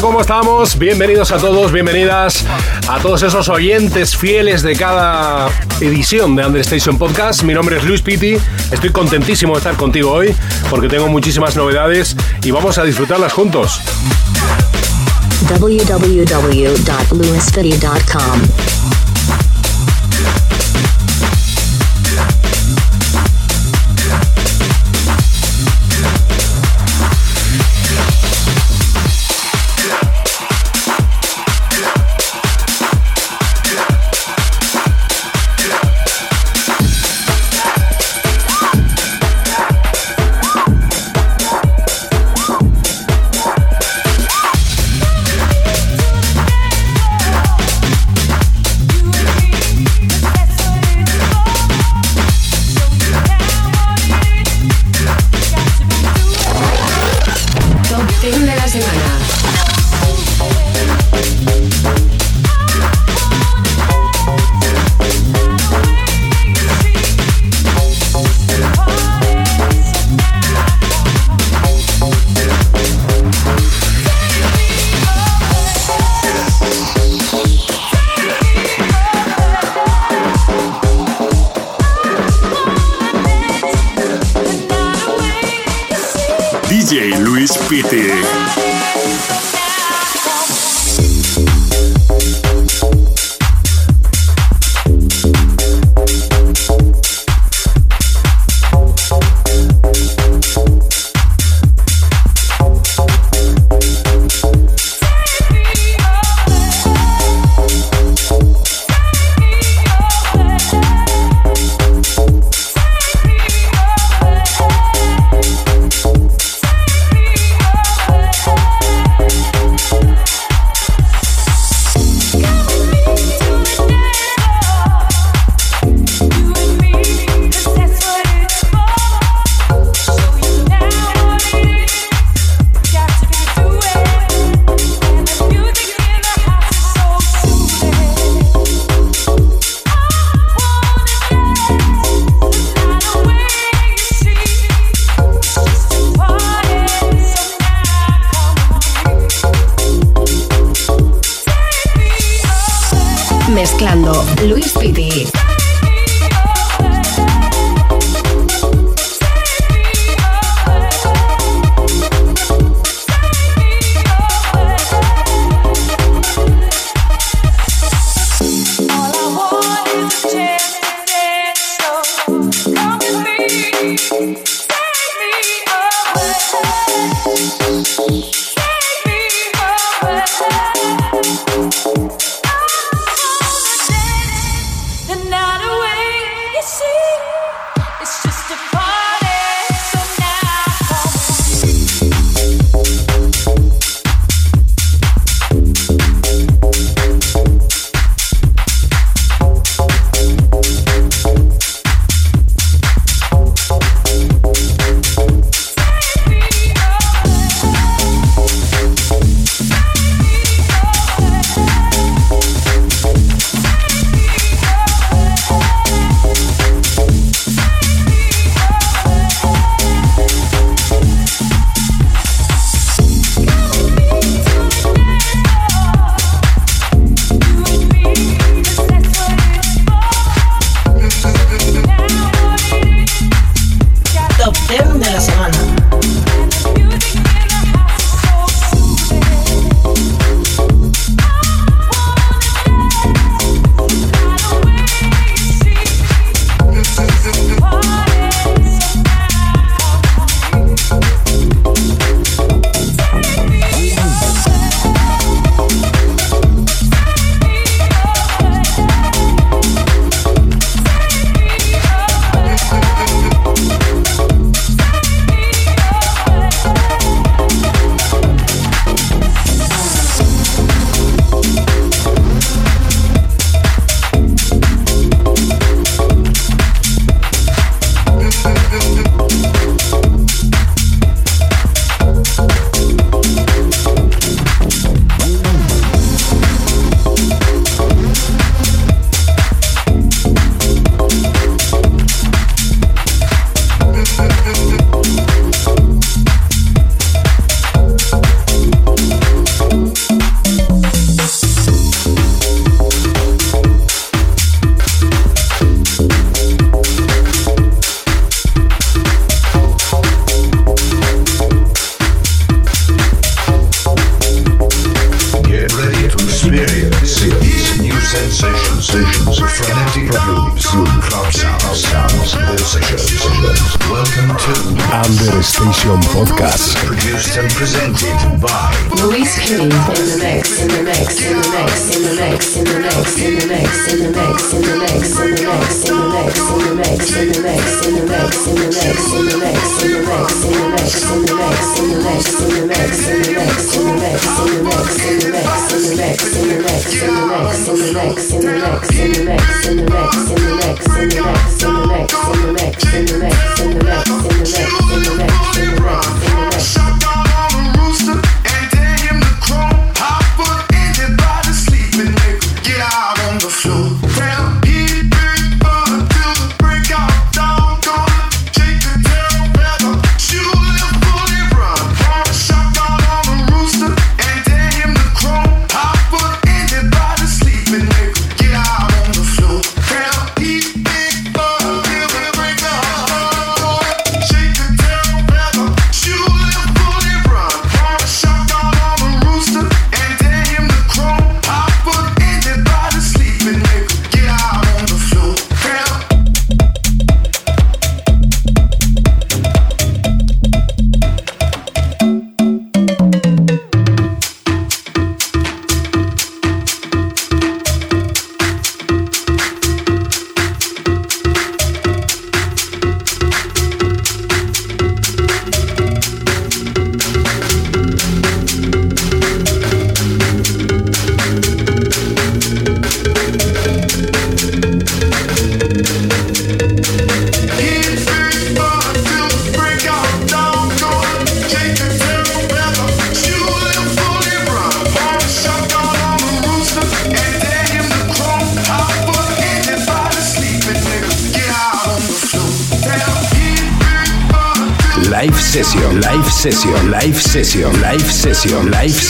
¿Cómo estamos? Bienvenidos a todos, bienvenidas a todos esos oyentes fieles de cada edición de Understation Podcast. Mi nombre es Luis Pitti, estoy contentísimo de estar contigo hoy porque tengo muchísimas novedades y vamos a disfrutarlas juntos. www.lewisfitty.com. Luis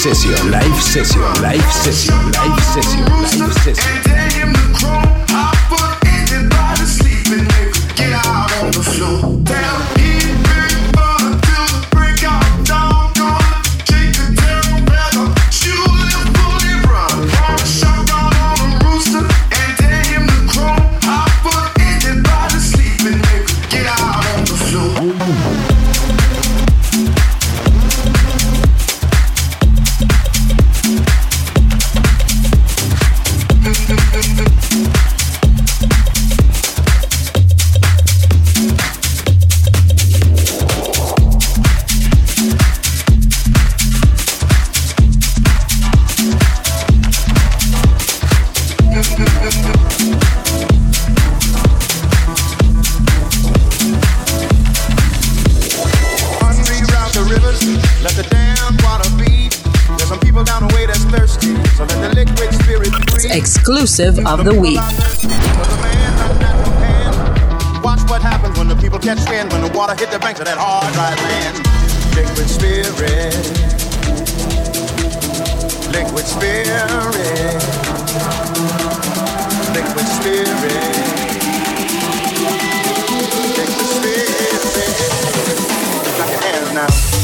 Sesión. exclusive of the week. Watch what happens when the people catch wind, when the water hit the banks of that hard, dry land. Liquid spirit. Liquid spirit. Liquid spirit. Liquid spirit. Now.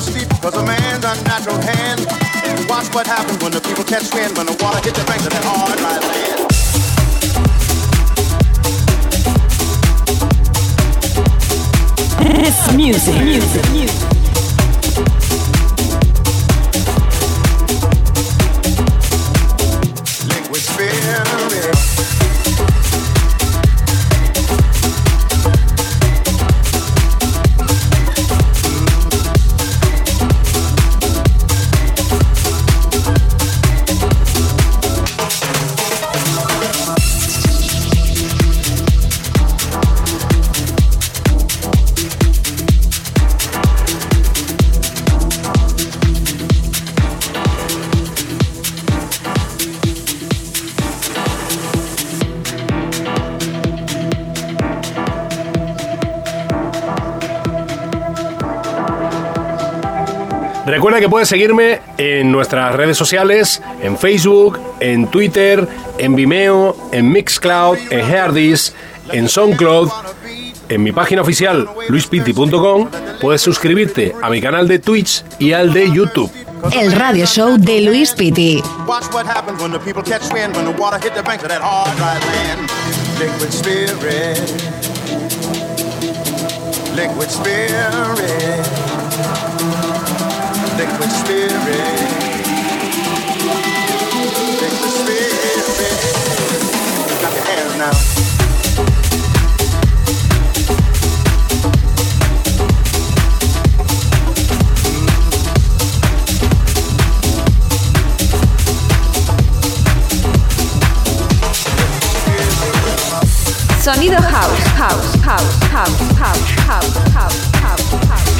thirsty because a man's unnatural hand. And watch what happens when the people catch wind, when the water hits the banks of that hard dry land. It's music, music, music. Recuerda que puedes seguirme en nuestras redes sociales, en Facebook, en Twitter, en Vimeo, en Mixcloud, en Herdis, en SoundCloud, en mi página oficial luispiti.com. Puedes suscribirte a mi canal de Twitch y al de YouTube. El radio show de Luis Piti. Watch what happens when the people catch wind, when the water hit the banks of that hard, dry land. Liquid spirit. Sonido house, house, house, house, house, house, house, house, house,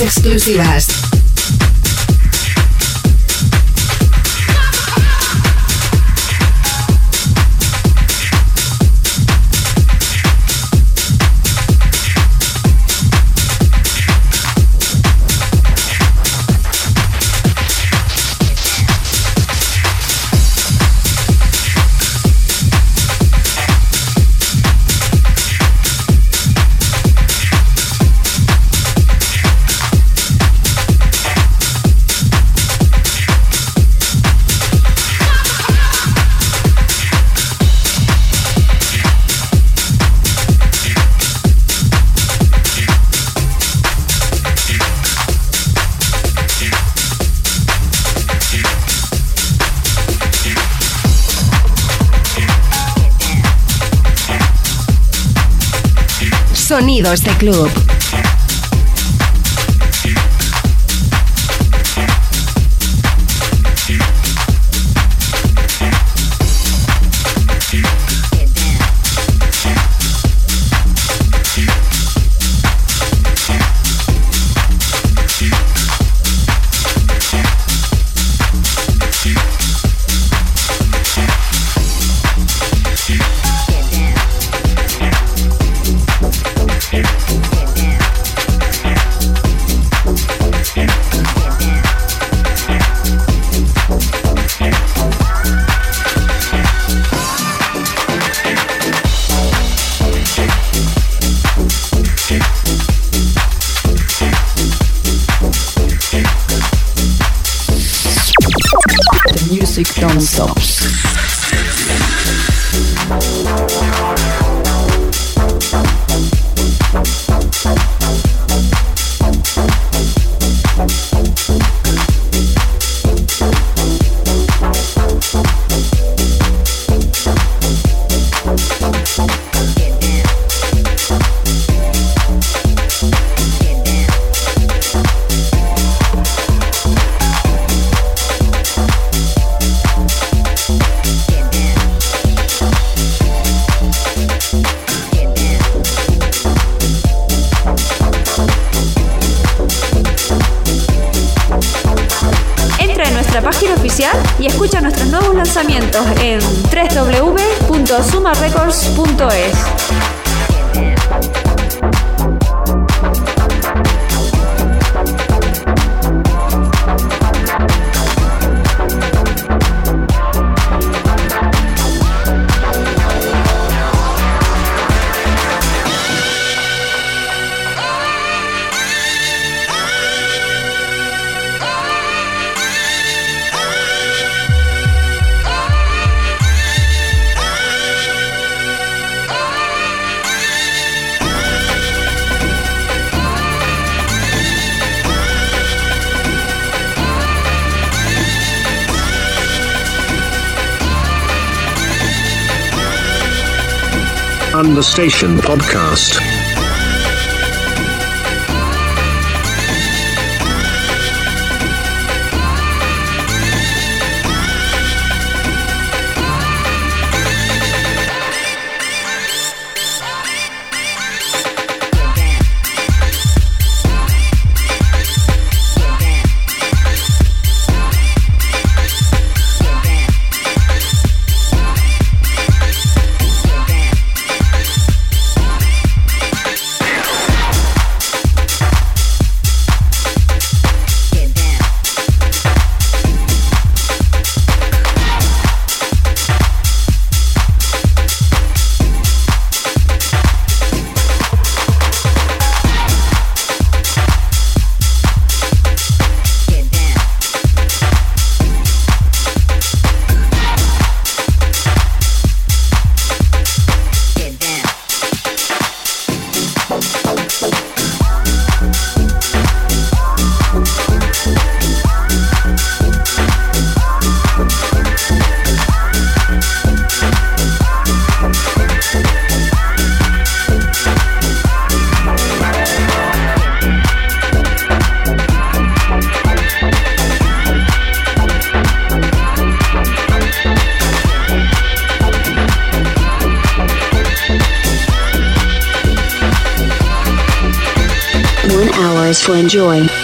Exclusivas. Sonidos de Club. Understation Podcast. so enjoy.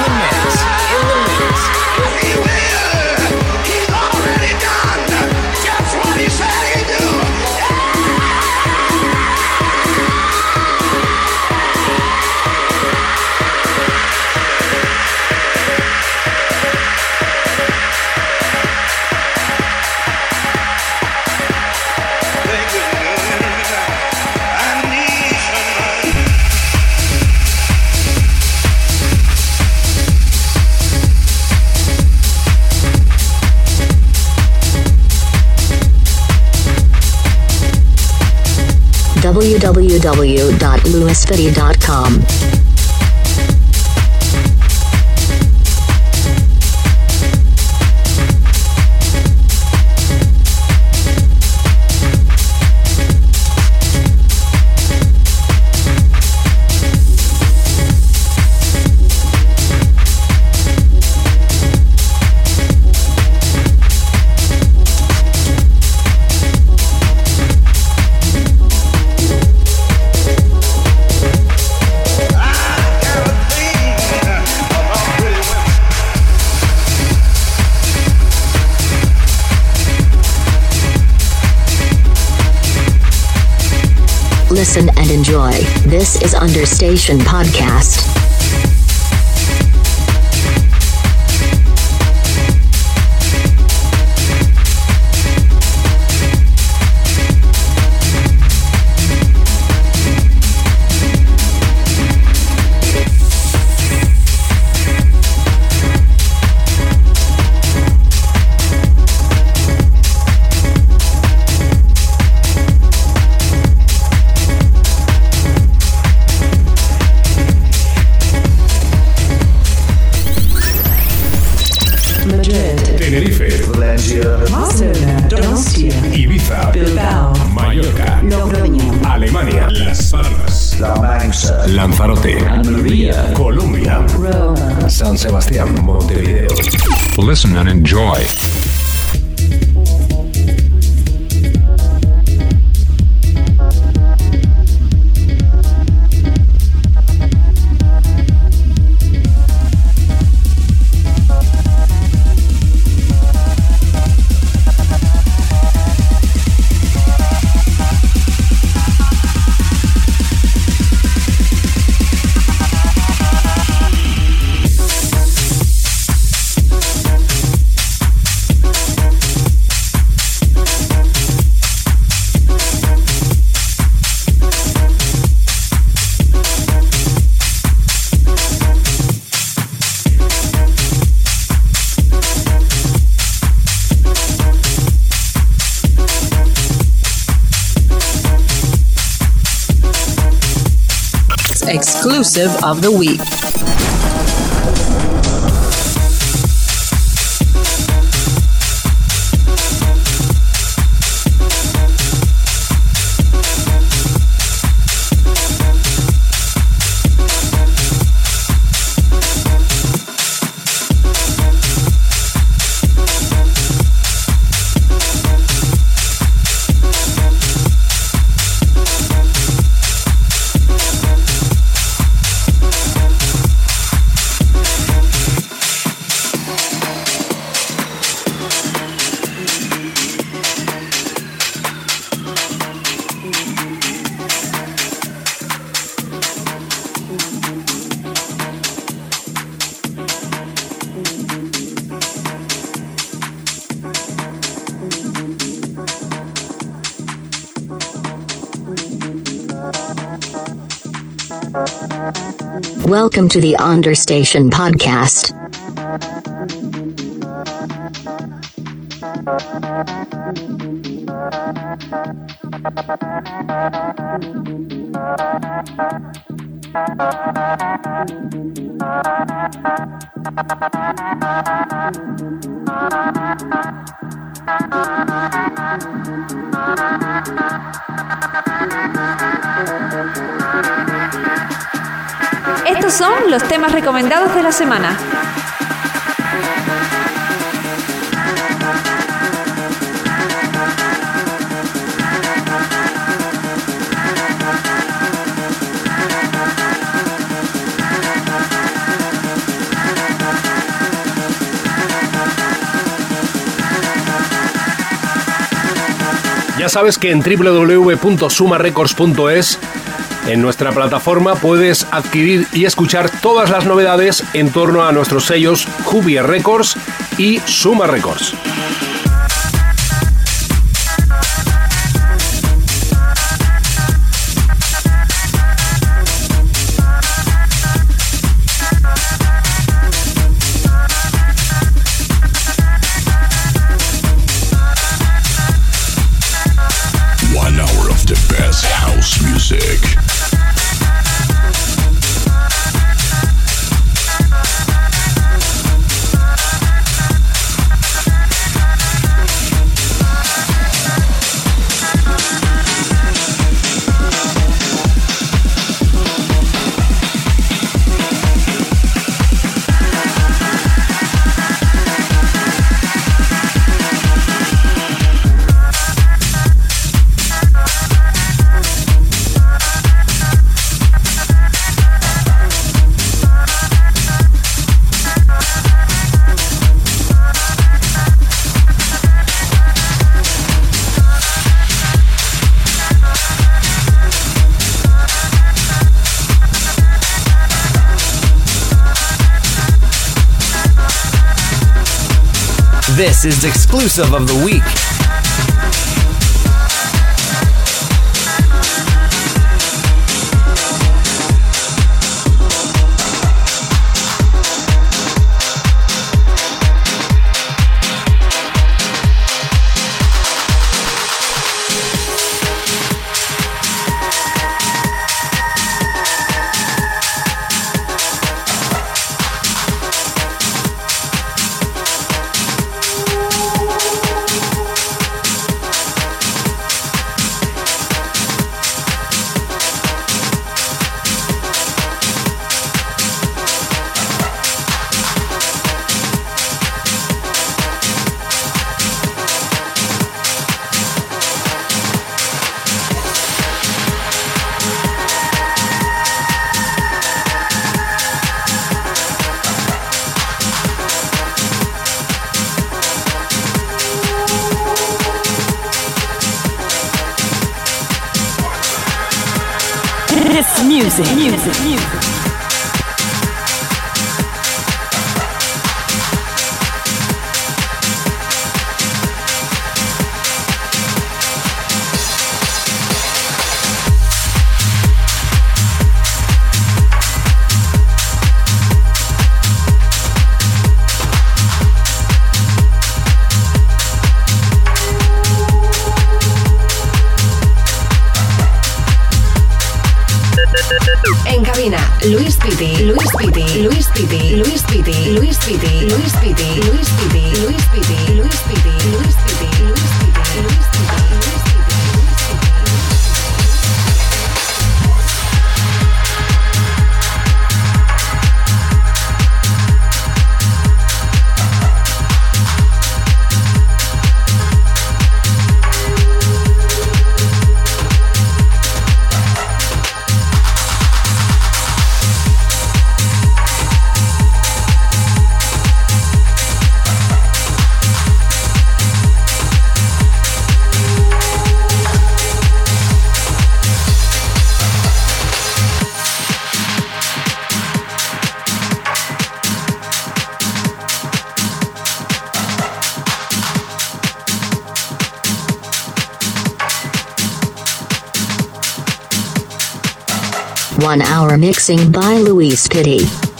www.lewisfitty.com. This is Understation Podcast. Of the week. Welcome to the Understation Podcast. Los temas recomendados de la semana. Ya sabes que en www.sumarecords.es en nuestra plataforma puedes adquirir y escuchar todas las novedades en torno a nuestros sellos Jubier Records y Suma Records. Is exclusive of the week. One-hour mixing by Luis Pitti.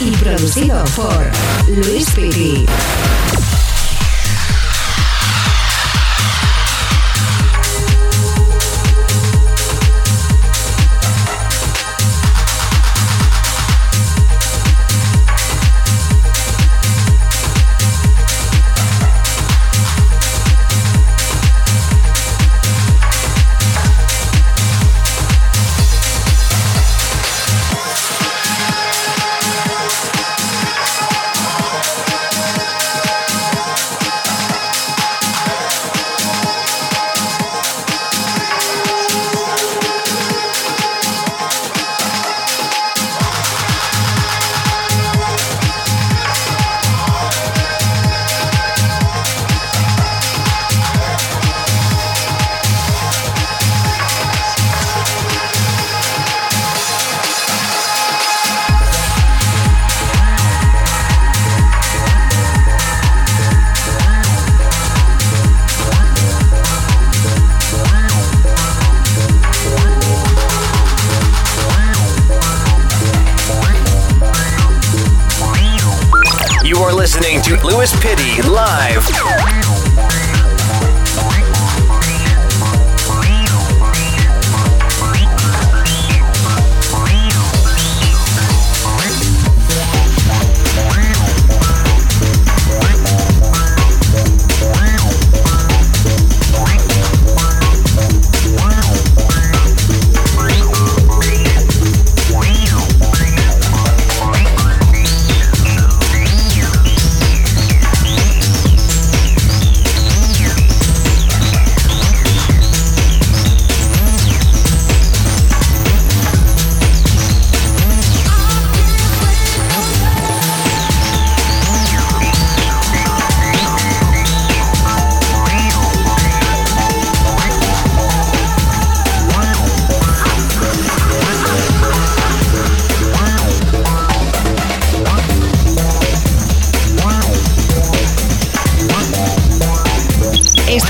y producido por Luis Piti.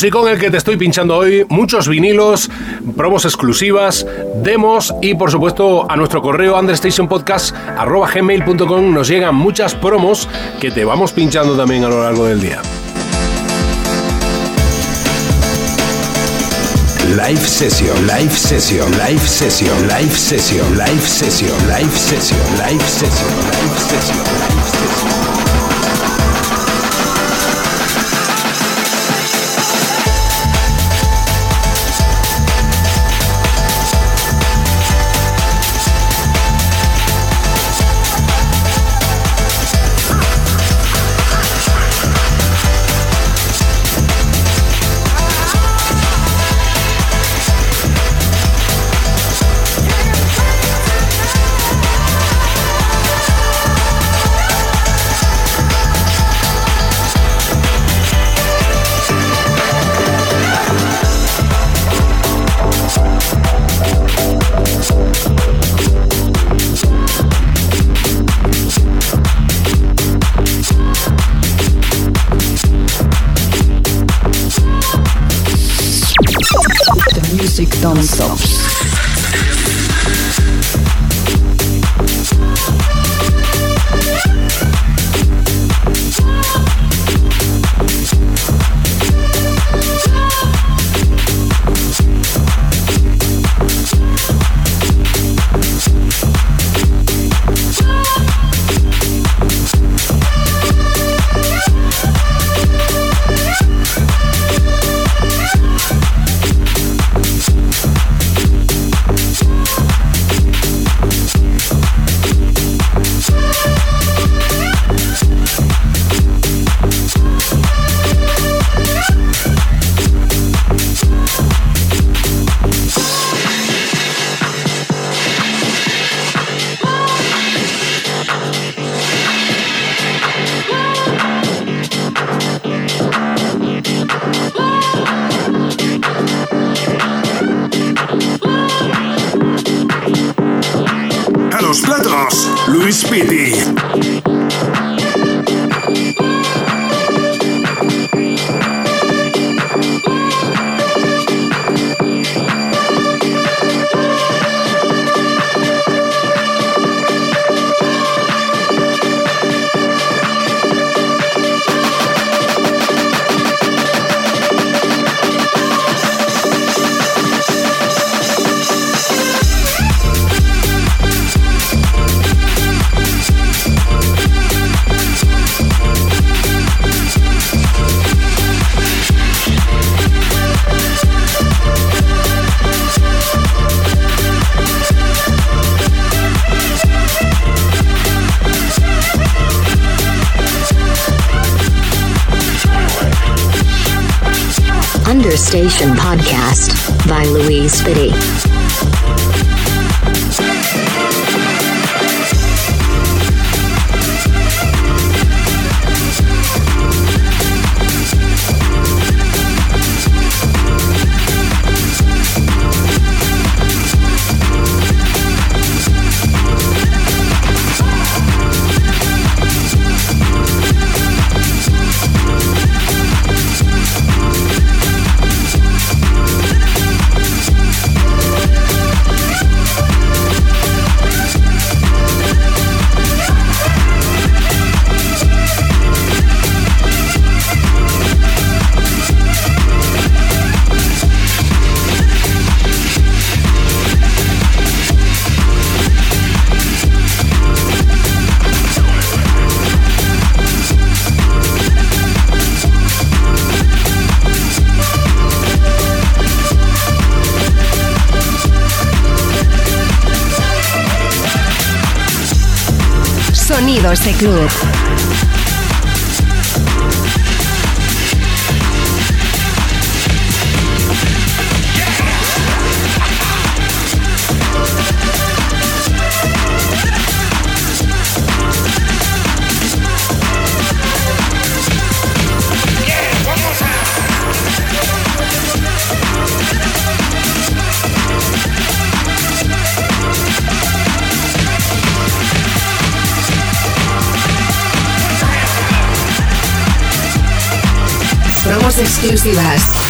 Músico en el que te estoy pinchando hoy, muchos vinilos, promos exclusivas, demos y por supuesto a nuestro correo understationpodcast.gmail.com nos llegan muchas promos que te vamos pinchando también a lo largo del día. Live session, live session, live session, live session, live session, live session, live session, live session, live session. Understation Podcast by Louise Spitty. Exclusivas.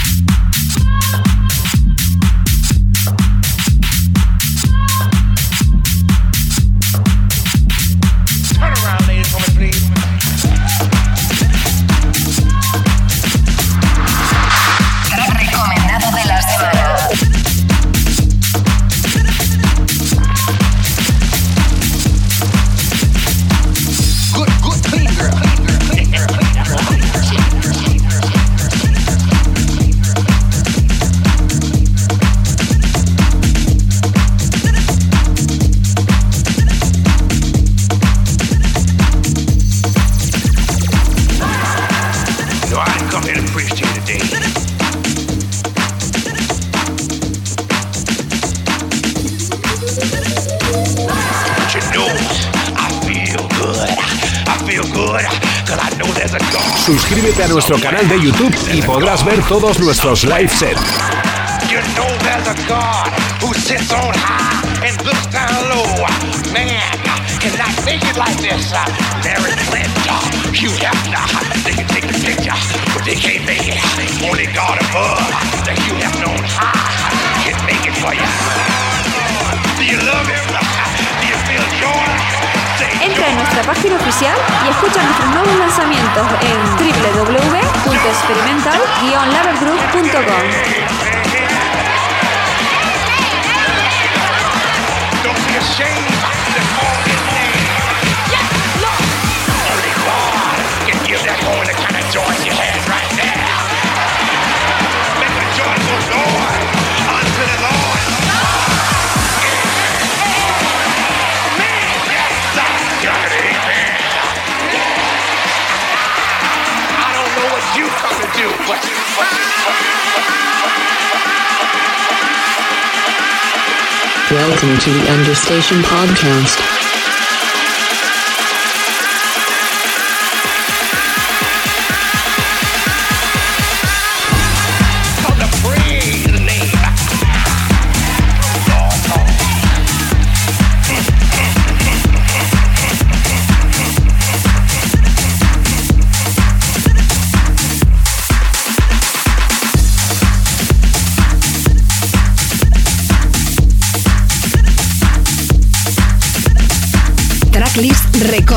Nuestro canal de YouTube y podrás ver todos nuestros live sets. You know there's a God who sits on high and looks down low. Man cannot make it like this. Larry Flint, uh, Hugh Hefner, they can take the picture, but they can't make it. Only God above, the Hugh Hefner on high, can make it for you. Do you love him? Entra en nuestra página oficial y escucha nuestros nuevos lanzamientos en www.experimental-lovergroup.com. do? What? Welcome to the Understation Podcast.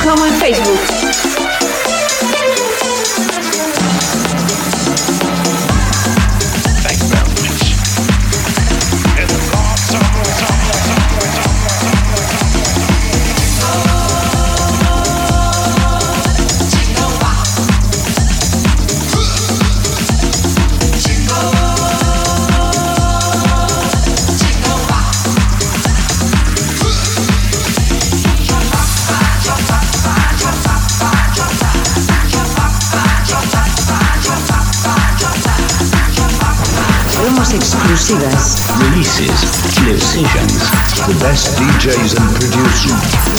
Instagram e Facebook. The best DJs and producers.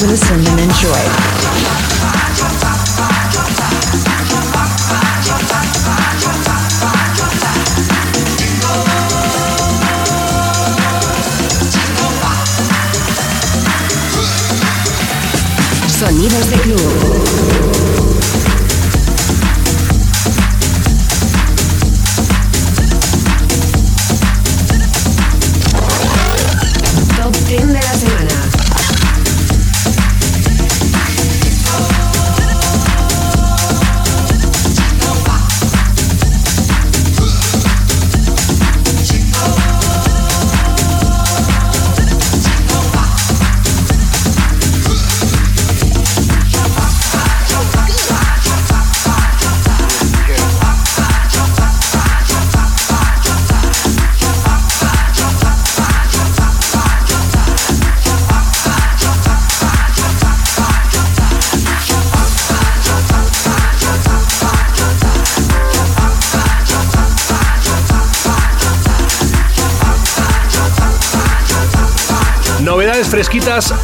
Listen and enjoy. Sonidos de club.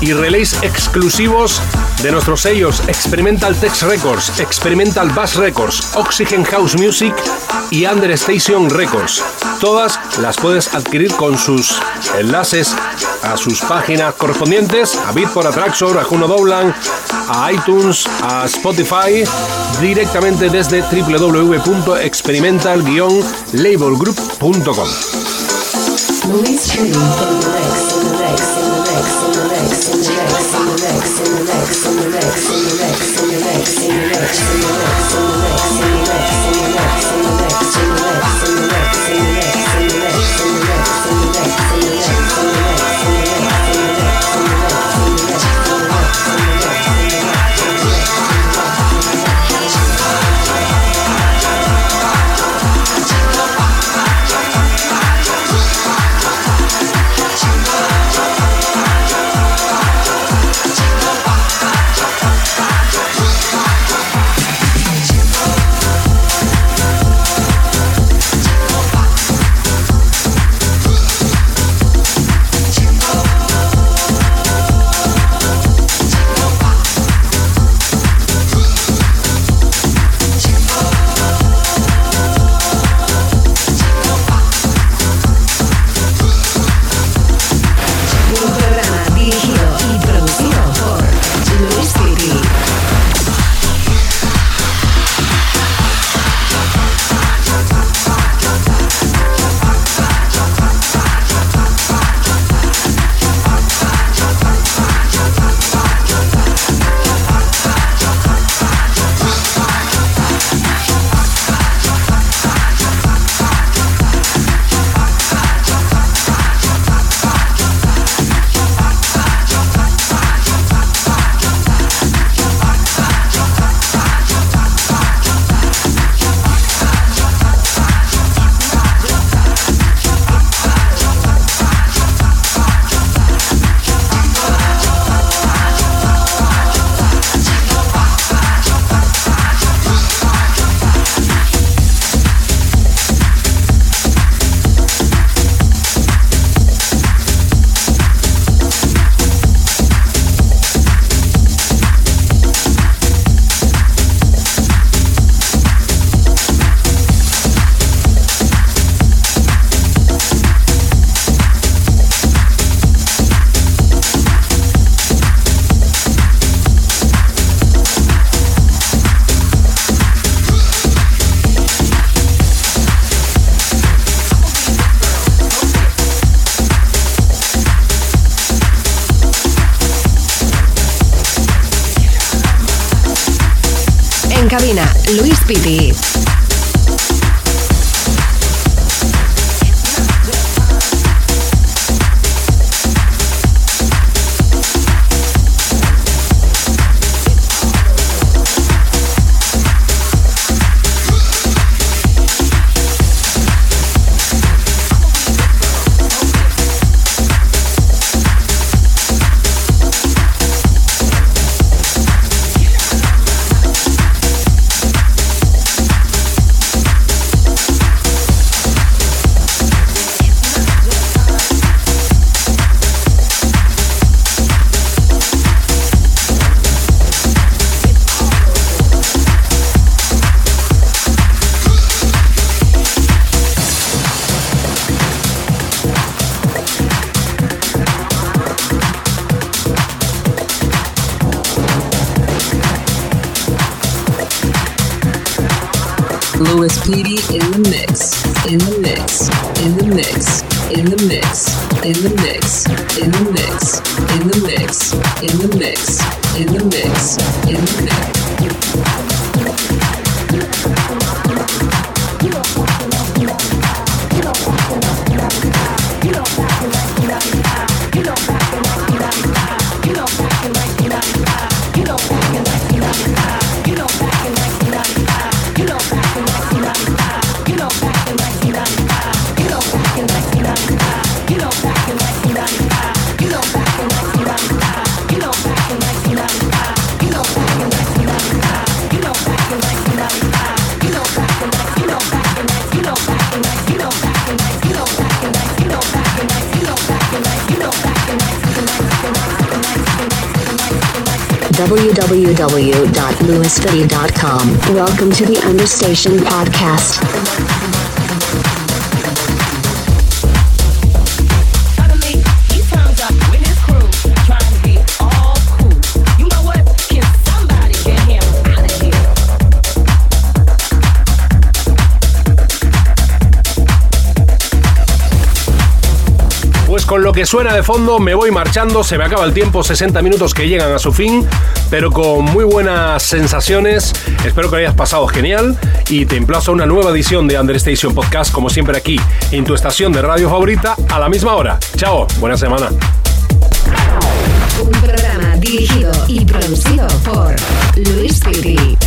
y relays exclusivos de nuestros sellos Experimental Tex Records, Experimental Bass Records, Oxygen House Music y Understation Records. Todas las puedes adquirir con sus enlaces a sus páginas correspondientes, a Bitport, a Traxor, a Juno Doblan, a iTunes, a Spotify, directamente desde www.experimental-labelgroup.com. Piti. You not don't act www.lewisfitty.com. Welcome to the Understation Podcast. Con lo que suena de fondo me voy marchando, se me acaba el tiempo, 60 minutos que llegan a su fin, pero con muy buenas sensaciones. Espero que lo hayas pasado genial y te emplazo a una nueva edición de Understation Podcast, como siempre aquí, en tu estación de radio favorita, a la misma hora. Chao, buena semana. Un programa dirigido y producido por Luis Piti.